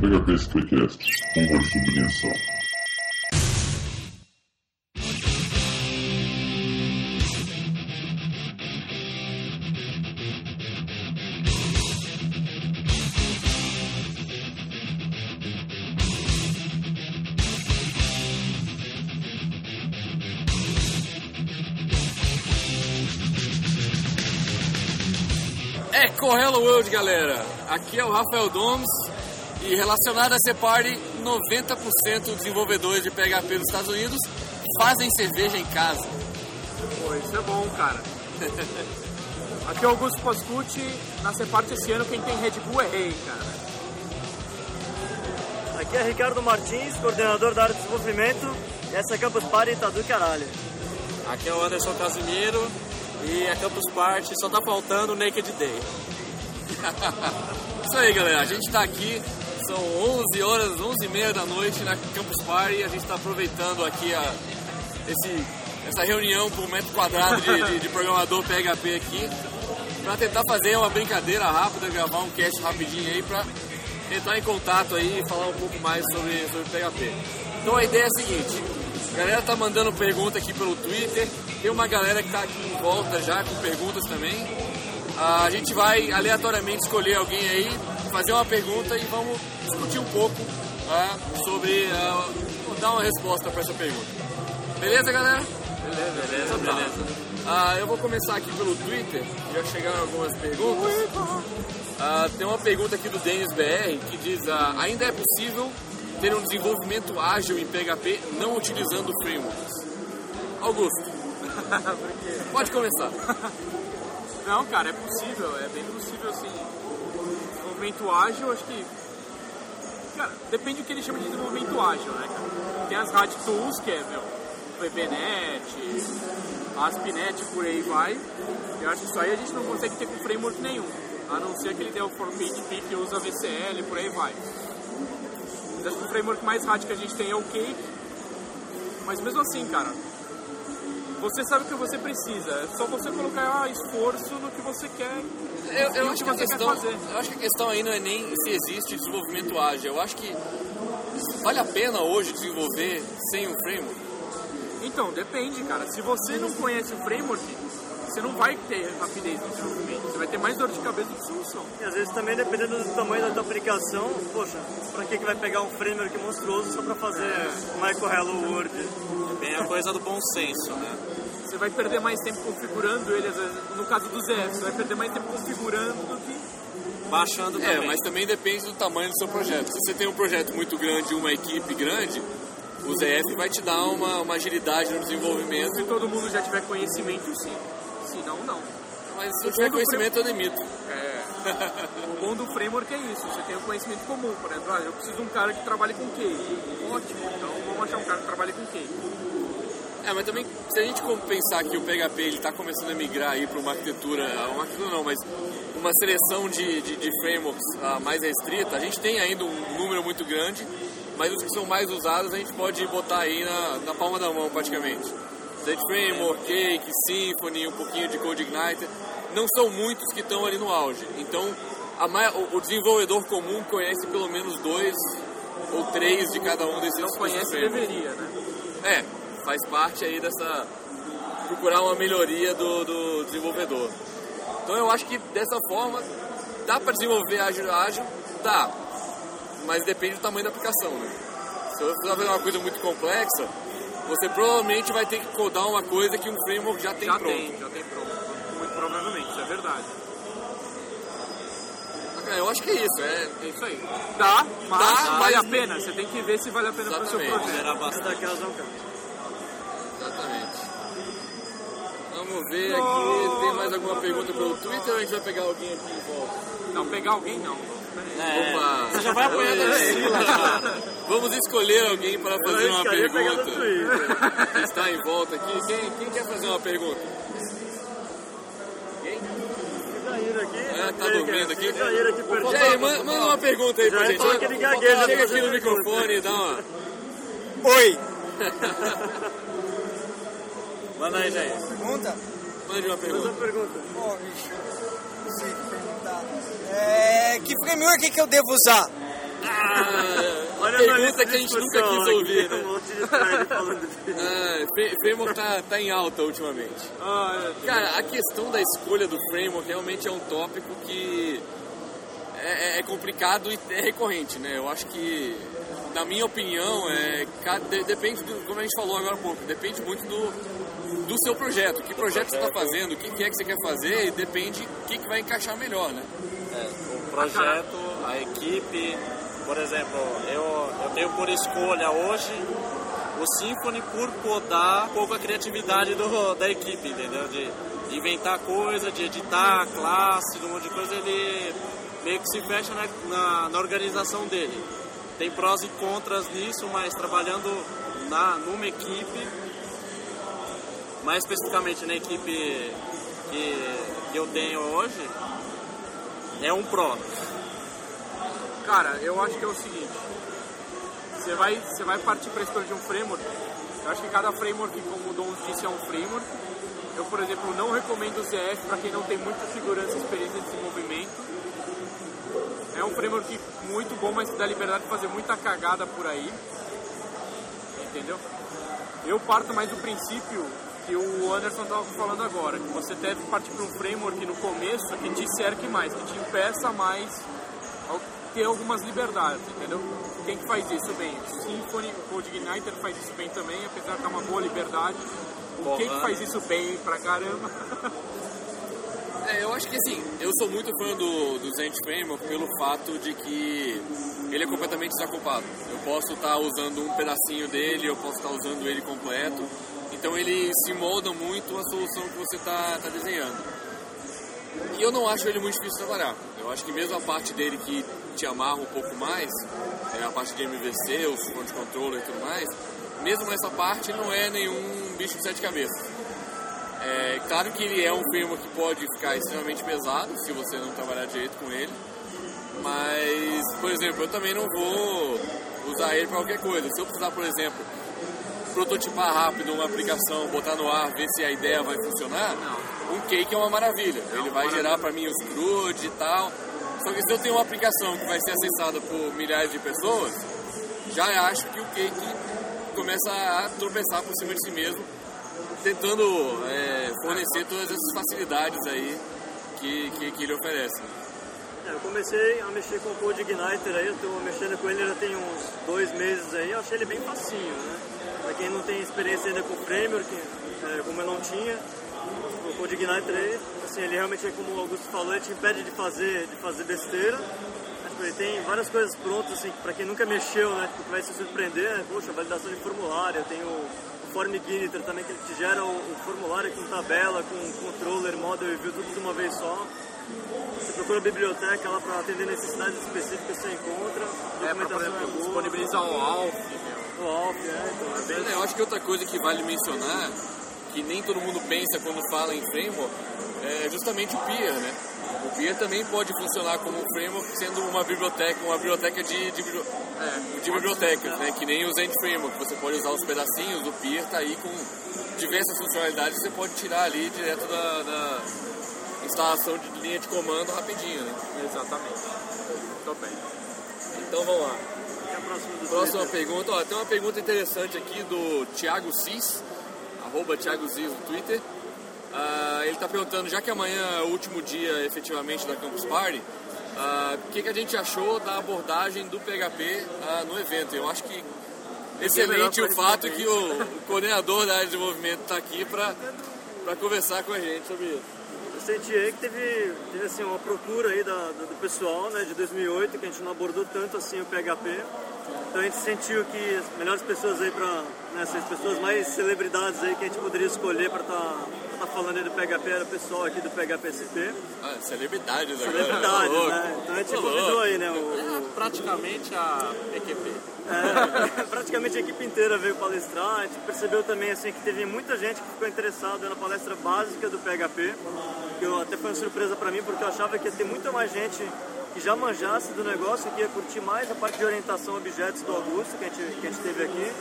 PHP Skycast, uma subvenção. Eco Hello World, galera! Aqui é o Rafael Domes e relacionado a Separe, 90% dos desenvolvedores de PHP dos Estados Unidos fazem cerveja em casa. Pô, isso é bom, cara. Aqui é o Augusto Pascucci, na Separte esse ano quem tem Red Bull é rei, cara. Aqui é Ricardo Martins, coordenador da área de desenvolvimento, e essa Campus Party tá do caralho. Aqui é o Anderson Casimiro e a Campus Party só tá faltando o Naked Day. Isso aí, galera. A gente tá aqui, são 11 horas, 11 e meia da noite na Campus Party. A gente tá aproveitando aqui a, esse, essa reunião por metro quadrado de, de, de programador PHP aqui para tentar fazer uma brincadeira rápida, gravar um cast rapidinho aí para entrar em contato aí e falar um pouco mais sobre, sobre PHP. Então a ideia é a seguinte, a galera tá mandando pergunta aqui pelo Twitter, tem uma galera que tá aqui em volta já com perguntas também. A gente vai aleatoriamente escolher alguém aí, fazer uma pergunta e vamos discutir um pouco ah, sobre, ah, dar uma resposta para essa pergunta. Beleza, galera? Beleza, beleza, beleza. Ah, eu vou começar aqui pelo Twitter, já chegaram algumas perguntas. Ah, tem uma pergunta aqui do Denis BR que diz: ainda é possível ter um desenvolvimento ágil em PHP não utilizando frameworks? Augusto, pode começar. Não, cara, é possível, é bem possível sim. Desenvolvimento ágil, acho que. Cara, depende do que ele chama de desenvolvimento ágil, né, cara? Tem as RAD Tools, que é, meu, VBNet, ASP.NET, por aí vai. Eu acho que isso aí a gente não consegue ter com framework nenhum. A não ser aquele tem for PHP que usa VCL, por aí vai. Mas acho que o framework mais rádio que a gente tem é o Cake. Mas mesmo assim, cara, você sabe o que você precisa. É só você colocar ah, esforço no que você quer. Eu, eu acho que a você quer questão, eu acho que a questão aí não é nem se existe desenvolvimento ágil. Eu acho que vale a pena hoje desenvolver sem um framework. Então, depende, cara. Se você não conhece o framework, você não vai ter rapidez no desenvolvimento. Você vai ter mais dor de cabeça do que solução. E às vezes também, dependendo do tamanho da tua aplicação, poxa, pra que, que vai pegar um framework monstruoso só pra fazer uma Eco Hello World? Bem a coisa do bom senso, né? Você vai perder mais tempo configurando ele, às vezes, no caso do ZF, você vai perder mais tempo configurando do que. Baixando É, também. mas também depende do tamanho do seu projeto. Se você tem um projeto muito grande e uma equipe grande, o ZF vai te dar uma, uma agilidade no desenvolvimento. Se todo mundo já tiver conhecimento, sim. Se não, não. Mas se eu tiver conhecimento, eu demito. É, o bom do framework é isso, você tem o conhecimento comum, por exemplo, ah, eu preciso de um cara que trabalhe com QI. Ótimo, então vamos achar um cara que trabalhe com QI. É, mas também, se a gente pensar que o PHP está começando a migrar aí para uma arquitetura, uma arquitetura não, mas uma seleção de, de, de frameworks ah, mais restrita, a gente tem ainda um número muito grande, mas os que são mais usados a gente pode botar aí na, na palma da mão praticamente. Zed Framework, Cake, Symfony, um pouquinho de Code Igniter, não são muitos que estão ali no auge. Então, o, desenvolvedor comum conhece pelo menos dois ou três de cada um desses Não conhece, deveria, né? É, faz parte aí dessa. procurar uma melhoria do, do desenvolvedor. Então eu acho que dessa forma dá para desenvolver ágil ágil, dá. Mas depende do tamanho da aplicação, né? Se vai fazer uma coisa muito complexa, você provavelmente vai ter que codar uma coisa que um framework já tem já pronto. tem, já tem pronto. Muito provavelmente, isso é verdade. É, eu acho que é isso, é. É isso aí. Dá, mas Dá, vale mas- a pena. Você tem que ver se vale a pena para o seu projeto. Era bastante. cara. Exatamente. Vamos ver aqui, tem mais alguma pergunta pelo Twitter ou a gente vai pegar alguém aqui em volta? Não, pegar alguém não. É, Opa! Você já vai apanhando a Sila, cara. Vamos escolher alguém para fazer uma pergunta. Está em volta aqui. Quem, quem quer fazer uma pergunta? Jair aqui. É, tá dormindo aqui? Aqui perto. E aí, manda, manda uma pergunta aí pra Jair gente. fala que ele gagueja Chega pra aqui no microfone e dá uma. Oi, Manda aí, Jair. pergunta? Mande uma pergunta. a pergunta. Ó, bicho, não sei perguntar. É, que framework que eu devo usar? Ah, Olha pergunta a lista que a gente nunca quis ouvir, né? Um. Ah, Fra- framework tá, tá em alta ultimamente. Ah, Deus. Cara, a questão da escolha do framework realmente é um tópico que é, é- é complicado e é recorrente, né? Eu acho que, na minha opinião, é, depende, do, como a gente falou agora há pouco, depende muito do, do seu projeto. Que projeto você está fazendo, o que, que é que você quer fazer e depende o que, que vai encaixar melhor, né? É, o projeto, a equipe, por exemplo, eu, eu tenho por escolha hoje o Symfony por podar um pouco a criatividade do, da equipe, entendeu? De, de inventar coisa, de editar classe, de um monte de coisa, ele meio que se fecha na, na, na organização dele. Tem prós e contras nisso, mas trabalhando na, numa equipe, mais especificamente na equipe que, que eu tenho hoje, é um pró. Cara, eu acho que é o seguinte. Você vai, você vai partir para a escolha de um framework. Eu acho que cada framework, como o Dom disse, é um framework. Eu, por exemplo, não recomendo o ZF para quem não tem muita segurança e experiência de desenvolvimento. É um framework muito bom, mas que dá liberdade de fazer muita cagada por aí. Entendeu? Eu parto mais do princípio que o Anderson estava falando agora, que você deve partir para um framework no começo que te cerque mais, que te impeça mais ter algumas liberdades, entendeu? Quem que faz isso bem? O Symfony, o CodeIgniter faz isso bem também, apesar de dar uma boa liberdade. O quem que faz isso bem pra caramba? É, eu acho que assim, eu sou muito fã do, do Zend Framework pelo fato de que ele é completamente desacoplado. Eu posso estar usando um pedacinho dele, eu posso estar usando ele completo. Então ele se molda muito a solução que você está desenhando. E eu não acho ele muito difícil de trabalhar. Eu acho que mesmo a parte dele que te amarra um pouco mais, é a parte de MVC, os front controller e tudo mais, mesmo essa parte não é nenhum bicho de sete cabeças. É claro que ele é um framework que pode ficar extremamente pesado se você não trabalhar direito com ele, mas, por exemplo, eu também não vou usar ele para qualquer coisa. Se eu precisar, por exemplo, prototipar rápido uma aplicação, botar no ar, ver se a ideia vai funcionar, um cake é uma maravilha. Ele vai gerar para mim os CRUD e tal. Só que se eu tenho uma aplicação que vai ser acessada por milhares de pessoas, já acho que o cake começa a tropeçar por cima de si mesmo, tentando é, fornecer todas essas facilidades aí que, que, que ele oferece. É, eu comecei a mexer com o Code Igniter aí, eu tô mexendo com ele já tem uns dois meses aí, eu achei ele bem facinho, né? Pra quem não tem experiência ainda com o framework, é, como eu não tinha, o Code Igniter aí, assim, ele realmente, é como o Augusto falou, ele te impede de fazer, de fazer besteira. Ele tem várias coisas prontas, assim, pra quem nunca mexeu, né, tipo, que vai se surpreender, né? poxa, validação de formulário, tem o, o Form também, que ele te gera o, o formulário com tabela, com controller, model e view, tudo de uma vez só. Você procura a biblioteca lá para atender necessidades específicas, você encontra. É, por documentação é, exemplo, boa. disponibilizar o ALF, é, bem... Eu acho que outra coisa que vale mencionar, que nem todo mundo pensa quando fala em framework, é justamente o peer, né? O peer também pode funcionar como um framework sendo uma biblioteca, uma biblioteca de, de, É, de bibliotecas, né? Que nem o Zend Framework, você pode usar os pedacinhos, o peer tá aí com diversas funcionalidades que você pode tirar ali direto da, da instalação de linha de comando rapidinho, né? exatamente. Tô bem. Então vamos lá. É próxima do Próxima Twitter. pergunta, ó, tem uma pergunta interessante aqui do Thiago Cis, arroba Thiago Cis no Twitter. Ah, ele está perguntando, já que amanhã é o último dia efetivamente da Campus Party, ah, o que, que a gente achou da abordagem do PHP ah, no evento? Eu acho que excelente melhor o fato que o, o coordenador da área de desenvolvimento está aqui para conversar com a gente sobre isso. Eu senti aí que teve, teve assim, uma procura aí da, do, do pessoal né, de 2008, que a gente não abordou tanto assim o PHP. Então a gente sentiu que as melhores pessoas aí para né, as pessoas mais celebridades aí que a gente poderia escolher para estar tá falando aí do PHP era o pessoal aqui do PHPSP. Ah, celebridades agora. Celebridades, Ô, louco. né? Então a gente convidou louco. aí, né? O, o- Praticamente a PQP. É, praticamente a equipe inteira veio palestrar. A gente percebeu também assim, que teve muita gente que ficou interessada na palestra básica do PHP, que eu, até foi uma surpresa para mim, porque eu achava que ia ter muita mais gente que já manjasse do negócio, que ia curtir mais a parte de orientação a objetos do Augusto, que a gente, que a gente teve aqui.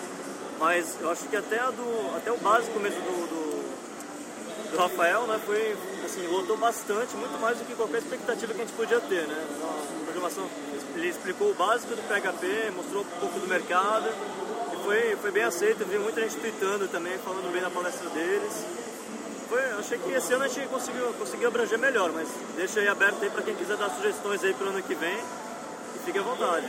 Mas eu acho que até, a do, até o básico mesmo do, do, do Rafael, né, foi, assim, lotou bastante, muito mais do que qualquer expectativa que a gente podia ter, né? Um programação. Ele explicou o básico do PHP, mostrou um pouco do mercado e foi, foi bem aceito. Vi muita gente tweetando também, falando bem na palestra deles. Foi, achei que esse ano a gente conseguiu, conseguiu abranger melhor, mas deixa aí aberto aí para quem quiser dar sugestões aí para o ano que vem e fique à vontade.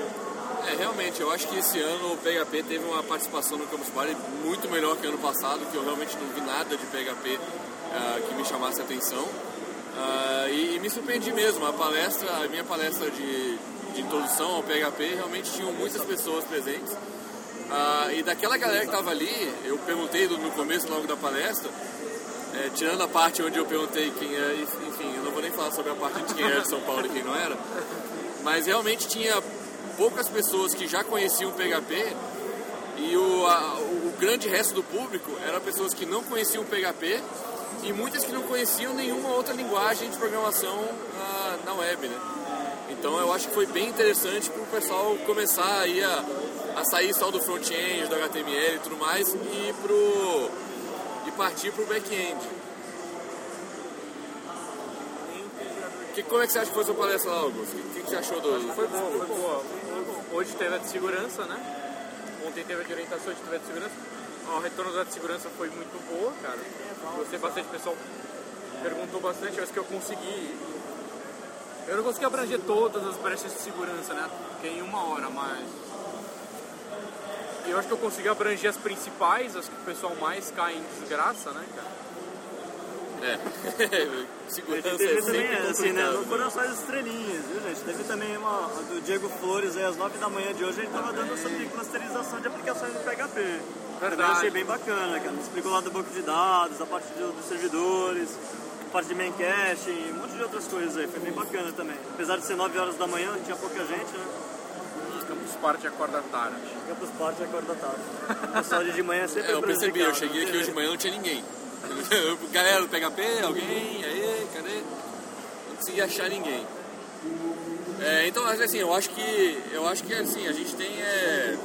É, realmente, eu acho que esse ano o PHP teve uma participação no Campus Party muito melhor que ano passado, que eu realmente não vi nada de PHP uh, que me chamasse a atenção. Uh, e, e, me surpreendi mesmo, a palestra, a minha palestra de, de introdução ao PHP, realmente tinham muitas pessoas presentes. Uh, e daquela galera que estava ali, eu perguntei no começo logo da palestra, é, tirando a parte onde eu perguntei quem é, enfim, eu não vou nem falar sobre a parte de quem era de São Paulo e quem não era, mas realmente tinha poucas pessoas que já conheciam o PHP e o, a, o grande resto do público eram pessoas que não conheciam o PHP e muitas que não conheciam nenhuma outra linguagem de programação uh, na web, né? Então eu acho que foi bem interessante para o pessoal começar aí a, a sair só do front-end, do HTML e tudo mais e pro partir para o back-end. Que, como é que você acha que foi sua palestra lá, Augusto? O que, que, você achou do... Foi bom, foi boa. Hoje teve a de segurança, né? Ontem teve a de orientação, hoje teve a de segurança. O retorno da de segurança foi muito boa, cara. Gostei bastante, pessoal perguntou bastante, acho que eu consegui... Eu não consegui abranger todas as brechas de segurança, né? Porque em uma hora, mas eu acho que eu consegui abranger as principais, as que o pessoal mais cai em desgraça, né, cara? É. Segurança teve é também, assim, né? Não foram só as estrelinhas, viu, gente? Teve também uma do Diego Flores aí às 9 da manhã de hoje, ele tava dando sobre clusterização de aplicações no PHP. Verdade. Eu achei bem bacana, cara. Explicou lá do banco de dados, a parte do, dos servidores, a parte de main cache, um monte de outras coisas aí. Foi bem bacana também. Apesar de ser 9 horas da manhã, tinha pouca gente, né? Party acorda tarde. Campus Party acorda tarde. O pessoal de manhã é sempre é, Eu percebi, eu cheguei aqui hoje de manhã não tinha ninguém. Galera do PHP, alguém, aí, cadê? Não consegui achar ninguém. É, então, assim, eu acho que, eu acho que assim, a gente tem é,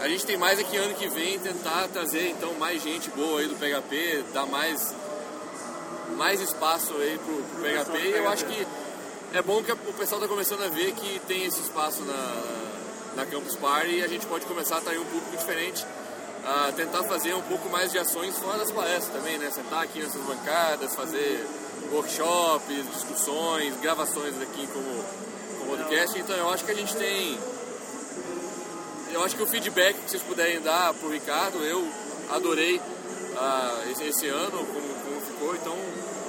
a gente tem mais aqui ano que vem tentar trazer então mais gente boa aí do PHP, dar mais mais espaço aí pro, pro PHP e eu acho que é bom que o pessoal está começando a ver que tem esse espaço na, na Campus Party e a gente pode começar a atrair um público diferente a tentar fazer um pouco mais de ações fora das palestras também, né? Sentar aqui nessas bancadas, fazer workshops, discussões, gravações aqui como, como podcast. Então eu acho que a gente tem. Eu acho que o feedback que vocês puderem dar pro Ricardo, eu adorei uh, esse, esse, ano, como, como ficou. Então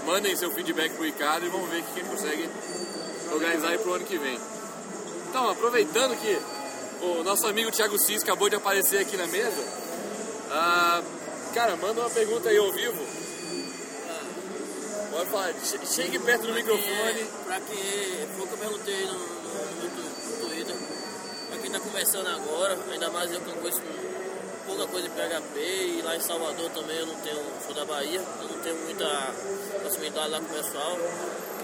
mandem seu feedback pro Ricardo e vamos ver o que ele consegue organizar aí pro ano que vem. Então, aproveitando que o nosso amigo Thiago Cis acabou de aparecer aqui na mesa, ah, cara, manda uma pergunta aí ao vivo. Pode falar, chegue perto do microfone. pra quem, foi o que eu perguntei no, no, no, Twitter, pra quem tá começando agora, ainda mais eu que conheço pouca coisa em PHP e lá em Salvador também eu não tenho, sou da Bahia, eu não tenho muita proximidade lá com o pessoal.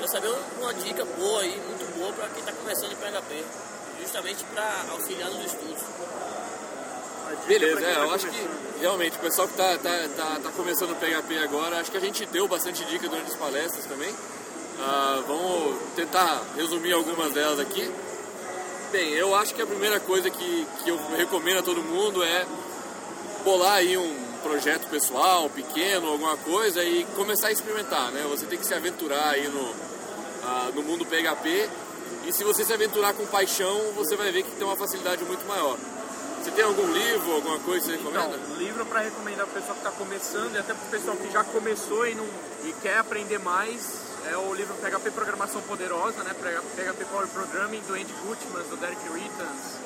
Queria saber uma dica boa aí, muito boa para quem está começando em PHP, justamente para auxiliar nos estudos. Beleza, é, eu acho que realmente o pessoal que está tá, tá, tá começando o PHP agora, acho que a gente deu bastante dica durante as palestras também. Uh, vamos tentar resumir algumas delas aqui. Bem, eu acho que a primeira coisa que, que eu recomendo a todo mundo é bolar aí um projeto pessoal, pequeno, alguma coisa e começar a experimentar, né? Você tem que se aventurar aí no, uh, no mundo PHP e se você se aventurar com paixão, você vai ver que tem uma facilidade muito maior. Você tem algum livro, alguma coisa que você recomenda? Então, livro para recomendar para o pessoal que está começando e até para o pessoal que já começou e, não, e quer aprender mais é o livro PHP Programação Poderosa, né? PHP Power Programming do Andy Gutman, do Derek Rittans.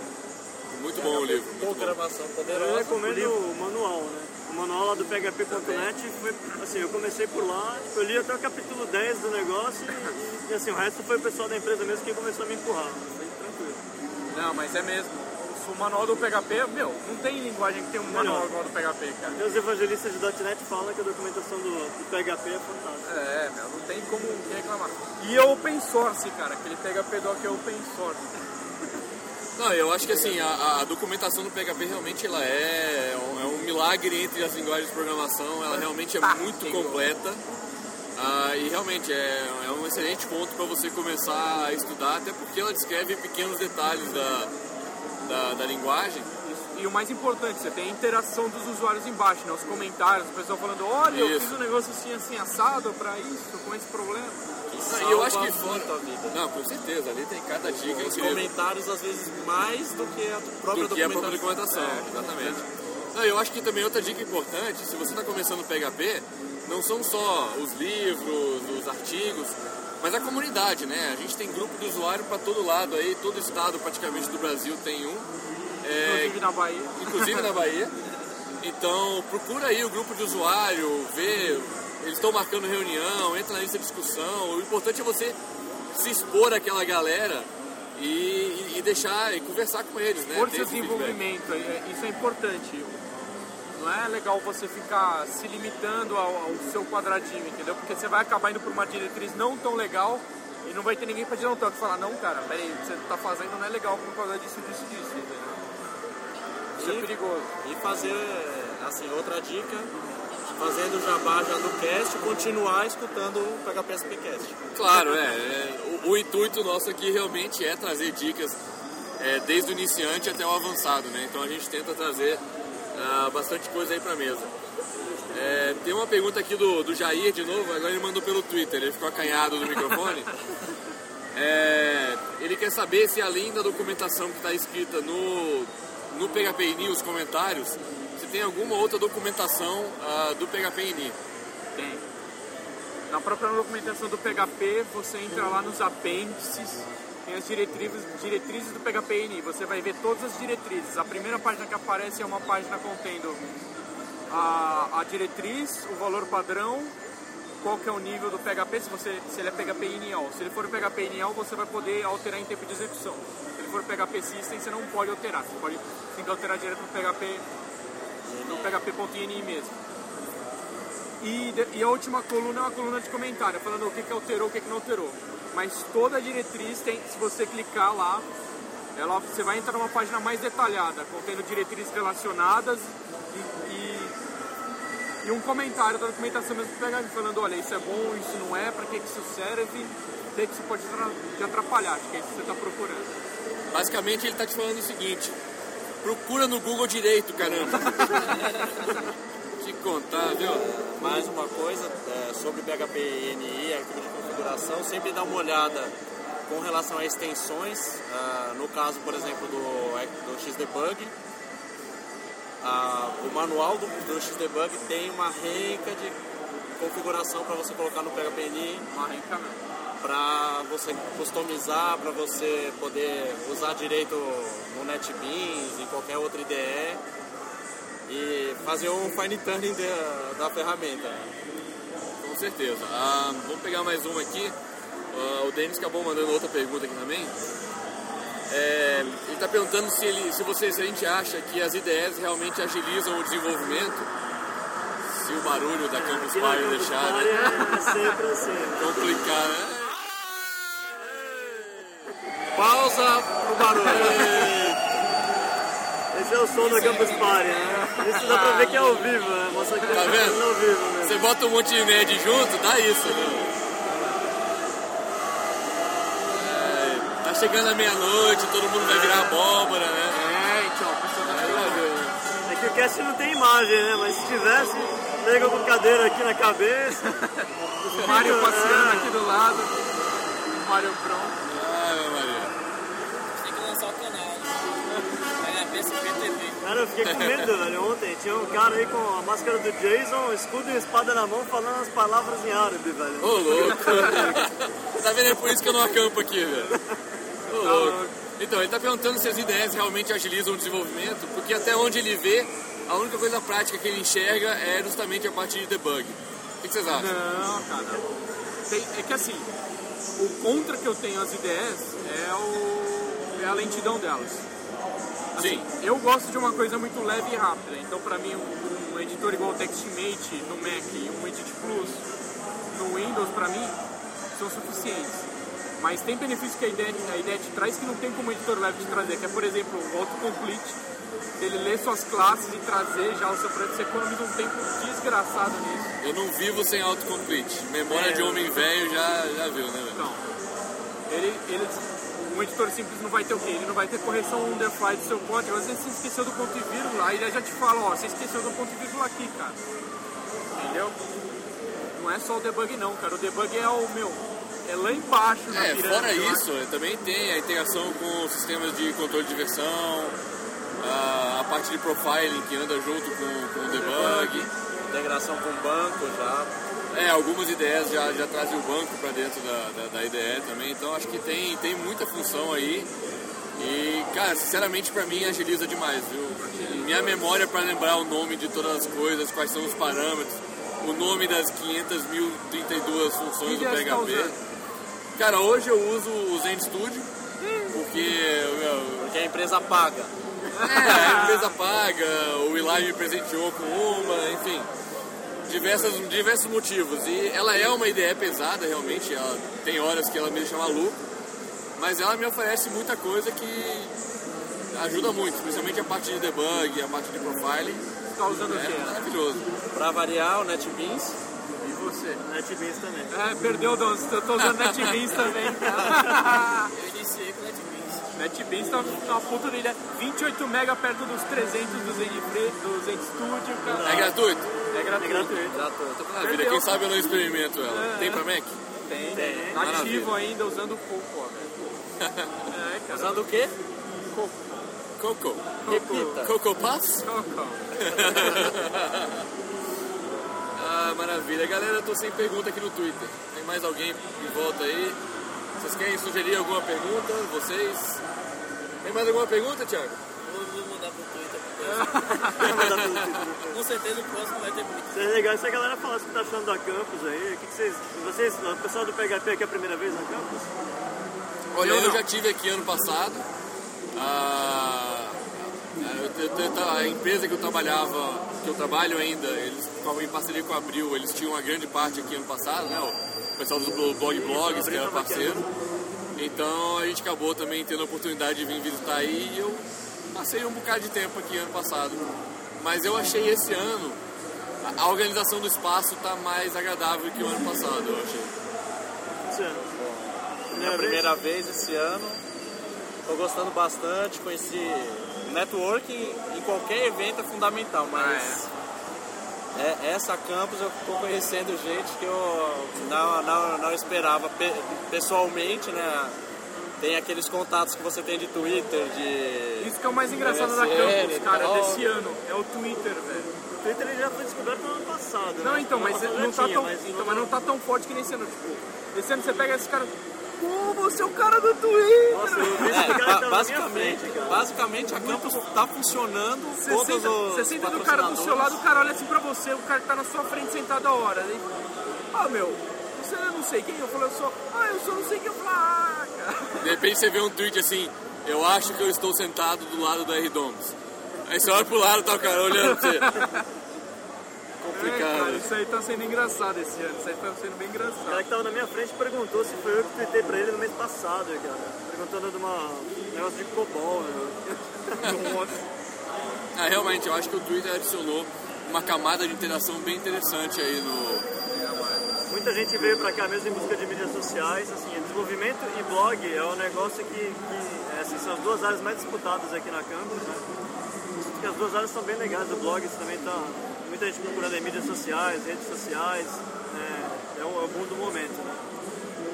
Muito bom o livro. Programação Poderosa. Eu recomendo o manual, né? O manual lá do PHP.net foi, assim, eu comecei por lá, eu li até o capítulo 10 do negócio e, e assim, o resto foi o pessoal da empresa mesmo que começou a me empurrar. Foi tranquilo. Não, mas é mesmo o manual do PHP, meu, não tem linguagem que tem um manual igual do PHP, cara. Os evangelistas de .NET falam que a documentação do, do PHP é fantástica. É, meu, não tem como reclamar. E é open source, cara, aquele PHP doc é open source. Não, eu acho que assim, a, a, documentação do PHP realmente ela é, é um milagre entre as linguagens de programação, ela realmente é muito completa. Ah, e realmente é, é um excelente ponto para você começar a estudar, até porque ela descreve pequenos detalhes da, da, da linguagem. E o mais importante, você tem a interação dos usuários embaixo, né? Os comentários, o pessoal falando, olha, eu Isso. fiz um negócio assim, assim, assado pra isso, com esse problema. Não, eu acho que fora. muito a vida. Não, com certeza, ali tem cada dica Os incrível. comentários, às vezes, mais do que a própria do que a documentação. própria documentação, É, exatamente. Não, eu acho que também outra dica importante, se você está começando PHP, não são só os livros, os artigos, mas a comunidade, né? A gente tem grupo de usuário para todo lado aí, todo estado praticamente do Brasil tem um, é, Inclusive na Bahia. inclusive na Bahia. Então procura aí o grupo de usuário, vê, eles estão marcando reunião, entra na lista de discussão. O importante é você se expor àquela galera e, e- e deixar e conversar com eles, né? Por seu desenvolvimento, é- isso é importante. Não é legal você ficar se limitando ao, ao seu quadradinho, entendeu? Porque você vai acabar indo por uma diretriz não tão legal e não vai ter ninguém pra tirar um toque e falar, não, cara, peraí, o que você tá fazendo não é legal por causa disso, disso, disso, entendeu? Isso é E- perigoso. E fazer, assim, outra dica, fazendo o jabá já do continuar escutando o PHPSPcast. Claro, é. é, o, o intuito nosso aqui realmente é trazer dicas é, desde o iniciante até o avançado, né? Então a gente tenta trazer ah, bastante coisa aí pra mesa. É, tem uma pergunta aqui do, do Jair de novo, agora ele mandou pelo Twitter, ele ficou acanhado do microfone. É, ele quer saber se além da documentação que está escrita no, no PHPINI, os comentários, se tem alguma outra documentação ah, do PHPINI. Tem. Na própria documentação do PHP, você entra lá nos apêndices, tem as diretrizes, diretrizes do PHPNI. Você vai ver todas as diretrizes. A primeira página que aparece é uma página contendo a, a diretriz, o valor padrão, qual que é o nível do PHP, se, você, se ele é PHP inicial. Se ele for PHP inicial, você vai poder alterar em tempo de execução. Se ele for PHP System, você não pode alterar. Você pode, tem que alterar direto no PHP, no PHP.ini mesmo. E, e a última coluna é uma coluna de comentário, falando o que, que alterou, o que, que não alterou. Mas toda a diretriz tem, se você clicar lá, ela, você vai entrar numa página mais detalhada, contendo diretrizes relacionadas e, e, e um comentário da documentação mesmo PHP, falando, olha, isso é bom, isso não é, para que, que isso serve, o que, que isso pode te atrapalhar, acho que é isso que você está procurando. Basicamente ele tá te falando o seguinte, procura no Google direito, caramba. te contar, viu? Mais uma coisa é, sobre PHP INI, arquivo de configuração, sempre dá uma olhada com relação a extensões, ah, no caso, por exemplo, do, do XDebug. Ah, o manual do, do XDebug tem uma renca de configuração para você colocar no PHP INI, Uma renca mesmo. para você customizar, para você poder usar direito no NetBeans, em qualquer outra IDE e fazer um fine tuning da, da ferramenta. Com certeza. Ah, vamos pegar mais uma aqui. Ah, o Denis acabou mandando outra pergunta aqui também. É, ele está perguntando se, ele, se, você, se a gente acha que as IDEs realmente agilizam o desenvolvimento. Se o barulho da Campus Party deixar Party né, é sempre assim. complicar, né? Pausa pro barulho. Esse é o som da Campus Party, né? Isso dá pra ver que é ao vivo, né? Mostra que Tá tá vendo? ao vivo mesmo. Você bota um monte de nerd junto, dá isso, né? É, tá chegando a meia-noite, todo mundo vai virar abóbora, né? É, então, a pessoa tá Aí vai ver, né? É que o cast não tem imagem, né? Mas se tivesse, pega com cadeira aqui na cabeça. O Mário passeando aqui do lado, o Mário pronto. Cara, eu fiquei com medo, velho. Ontem tinha um cara aí com a máscara do Jason, escudo e espada na mão, falando as palavras em árabe, velho. Ô, louco. tá vendo? É por isso que eu não acampo aqui, velho. Ô, louco. Então, ele tá perguntando se as ideias realmente agilizam o desenvolvimento, porque até onde ele vê, a única coisa prática que ele enxerga é justamente a parte de debug. O que que vocês acham? Não, cara. Tem- é que assim, o contra que eu tenho às IDEs é, o, é a lentidão delas. Sim. Eu gosto de uma coisa muito leve e rápida, então pra mim um, um editor igual o TextMate no Mac e um Edit Plus no Windows, pra mim, são suficientes. Mas tem benefícios que a ideia, a ideia te traz que não tem como o editor leve te trazer, que é, por exemplo, o autocomplete, ele lê suas classes e trazer já o seu projeto, você economiza um tempo desgraçado nisso. Eu não vivo sem autocomplete. Memória de homem velho já, já viu, né, velho? Então, ele, ele, um editor simples não vai ter o quê? Ele não vai ter correção on the fly do seu código. Às vezes você esqueceu do ponto e vírgula, aí ele já te fala, ó, você esqueceu do ponto e vírgula aqui, cara. Entendeu? Não é só o debug não, cara. O debug é o meu. É lá embaixo na É, pirâmide. fora lá. isso, também tem a integração com sistemas de controle de versão, a, a parte de profiling que anda junto com, com o debug. Integração com banco já. É, algumas ideias já, já trazem o banco para dentro da, da, da IDE também, então acho que tem, tem muita função aí. E, cara, sinceramente pra mim agiliza demais, viu? Minha memória para lembrar o nome de todas as coisas, quais são os parâmetros, o nome das 500.032 funções Que do tá PHP. Cara, hoje eu uso o Zen Studio, porque Porque a empresa paga. é, a empresa paga, o Eli me presenteou com uma, enfim, diversas, diversos motivos. E ela é uma ideia pesada, realmente, ela tem horas que ela me deixa maluco, mas ela me oferece muita coisa que ajuda muito, principalmente a parte de debug, a parte de profiling, Tá usando o é quê? maravilhoso. Pra variar, o NetBeans. E você? NetBeans também. É, perdeu, Dons. Eu tô usando NetBeans também, cara. Eu iniciei com NetBeans. NetBeans tá na ponta dele. 28 mega perto dos 300 do Zen Free, do Zen Studio, cara. É gratuito? É É gratuito. gratuito. Vida, quem sabe eu não experimento ela. Tem pra Mac? Tem, Tem. Nativo Maravilha. ainda, usando Coco, ó. É, cara. Usando o quê? Coco. Coco. Repita. Coco Pass? Coco. Ah, maravilha. Galera, eu tô sem pergunta aqui no Twitter. Tem mais alguém de volta aí? Vocês querem sugerir alguma pergunta? Vocês? Tem mais alguma pergunta, Thiago? Vou, vou mandar pro Twitter Com certeza o próximo vai ter muito. Seria legal se a galera falasse o que tá achando da campus aí. O que, que vocês. Vocês, o pessoal do PHP aqui é a primeira vez na campus? Olha, Eu já tive aqui ano passado. Ah, eu- eu- eu- a empresa que eu trabalhava, que eu trabalho ainda, eles em parceria com a Abril, eles tinham uma grande parte aqui ano passado, né? O pessoal do Blog Blogs, que Abril era parceiro. Então a gente acabou também tendo a oportunidade de vir visitar aí e eu passei um bocado de tempo aqui ano passado. Mas eu achei esse ano a- organização do espaço tá mais agradável que o ano passado, eu achei. Esse ano. Minha primeira vez esse ano. Tô gostando bastante, conheci networking em qualquer evento é fundamental, mas é, essa campus eu tô conhecendo gente que eu não, não, não esperava pe- pessoalmente, né? Tem aqueles contatos que você tem de Twitter, de. Isso que é o mais engraçado da campus, cara, tal. desse ano. É o Twitter, velho. O Twitter ele já foi descoberto no ano passado. Não, né? então, No mas não tá tinha, tão, mas então, mas não tá tão forte que nesse ano. Tipo, esse ano você pega esse cara. Pô, você é o cara do Twitter! Nossa, eu vi É, cara ba- basicamente, frente, cara. basicamente a campus tá funcionando. Você senta, os você senta do cara do seu lado, o cara olha assim pra você, o cara que tá na sua frente sentado a hora. Aí, ah, meu, você é não sei quem? Eu falo, eu sou. Ah, eu sou não sei quem. Eu falo, ah, cara. De repente você vê um tweet assim, eu acho que eu estou sentado do lado do R-Domes. Aí você olha pro lado e tá o cara olhando pra você. É, cara, Complicado. isso aí tá sendo engraçado esse ano. Isso aí tá sendo bem O cara engraçado. que tava na minha frente perguntou se foi eu que tuitei pra ele no mês passado, cara. Perguntando de uma um negócio de COBOL, meu. Ah, realmente, eu acho que o Twitter adicionou uma camada de interação bem interessante aí no. Muita gente veio pra cá mesmo em busca de mídias sociais, assim, desenvolvimento e blog é um negócio que, que é, assim, são as duas áreas mais disputadas aqui na campus, né? Sinto que as duas áreas são bem legais, o blog também tá muita gente procurando em mídias sociais, redes sociais, né? é, o, é o boom do momento, né?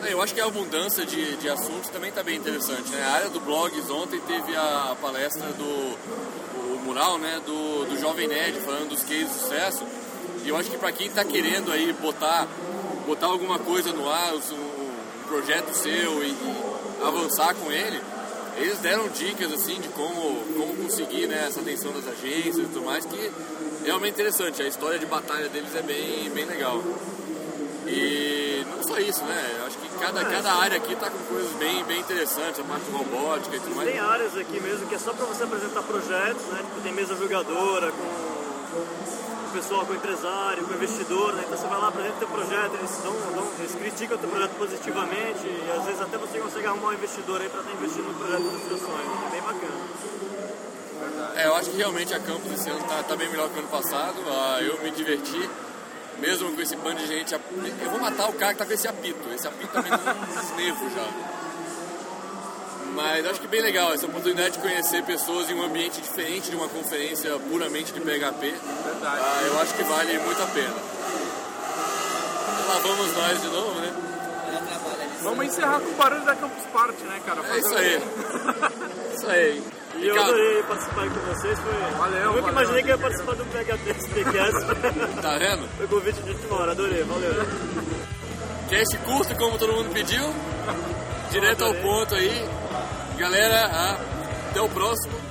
É, Eu acho que a abundância de, de assuntos também está bem interessante. Né? A área do blogs ontem teve a palestra do o mural né, do, do Jovem Nerd falando dos cases de sucesso. E eu acho que para quem está querendo aí botar, botar alguma coisa no ar, um, projeto seu e, e avançar com ele, eles deram dicas assim de como, como conseguir né, essa atenção das agências e tudo mais, que é realmente interessante. A história de batalha deles é bem, bem legal. E não só isso, né? Eu Acho que cada, cada área aqui tá com coisas bem, bem interessantes, a parte robótica e tudo mais. Tem áreas aqui mesmo que é só para você apresentar projetos, né? Tipo, tem mesa jogadora com o pessoal, com o empresário, com o investidor, né? Então você vai lá, apresenta o teu projeto, eles, dão, dão, eles criticam o teu projeto positivamente e às vezes até você consegue arrumar um investidor aí para estar investindo no projeto dos seus sonhos. É bem bacana. É, eu acho que realmente a campus esse ano tá, tá bem melhor que o ano passado. Ah, eu me diverti. Mesmo com esse bando de gente. Eu vou matar o cara que tá com esse apito. Esse apito tá me dando nervos já. Mas acho que bem legal essa oportunidade de conhecer pessoas em um ambiente diferente de uma conferência puramente de PHP. Verdade. Ah, eu acho que vale muito a pena. E lá vamos nós de novo, né? Vamos encerrar com o barulho da Campus Party, né, cara? É isso aí. Isso aí. E eu adorei participar com vocês. Foi... Valeu, eu nunca valeu. imaginei que ia participar do PHP Speakcast. Tá vendo? Foi convite de última hora, adorei, valeu. Cast curto, como todo mundo pediu. Direto ao ponto aí. Galera, ah, até o próximo.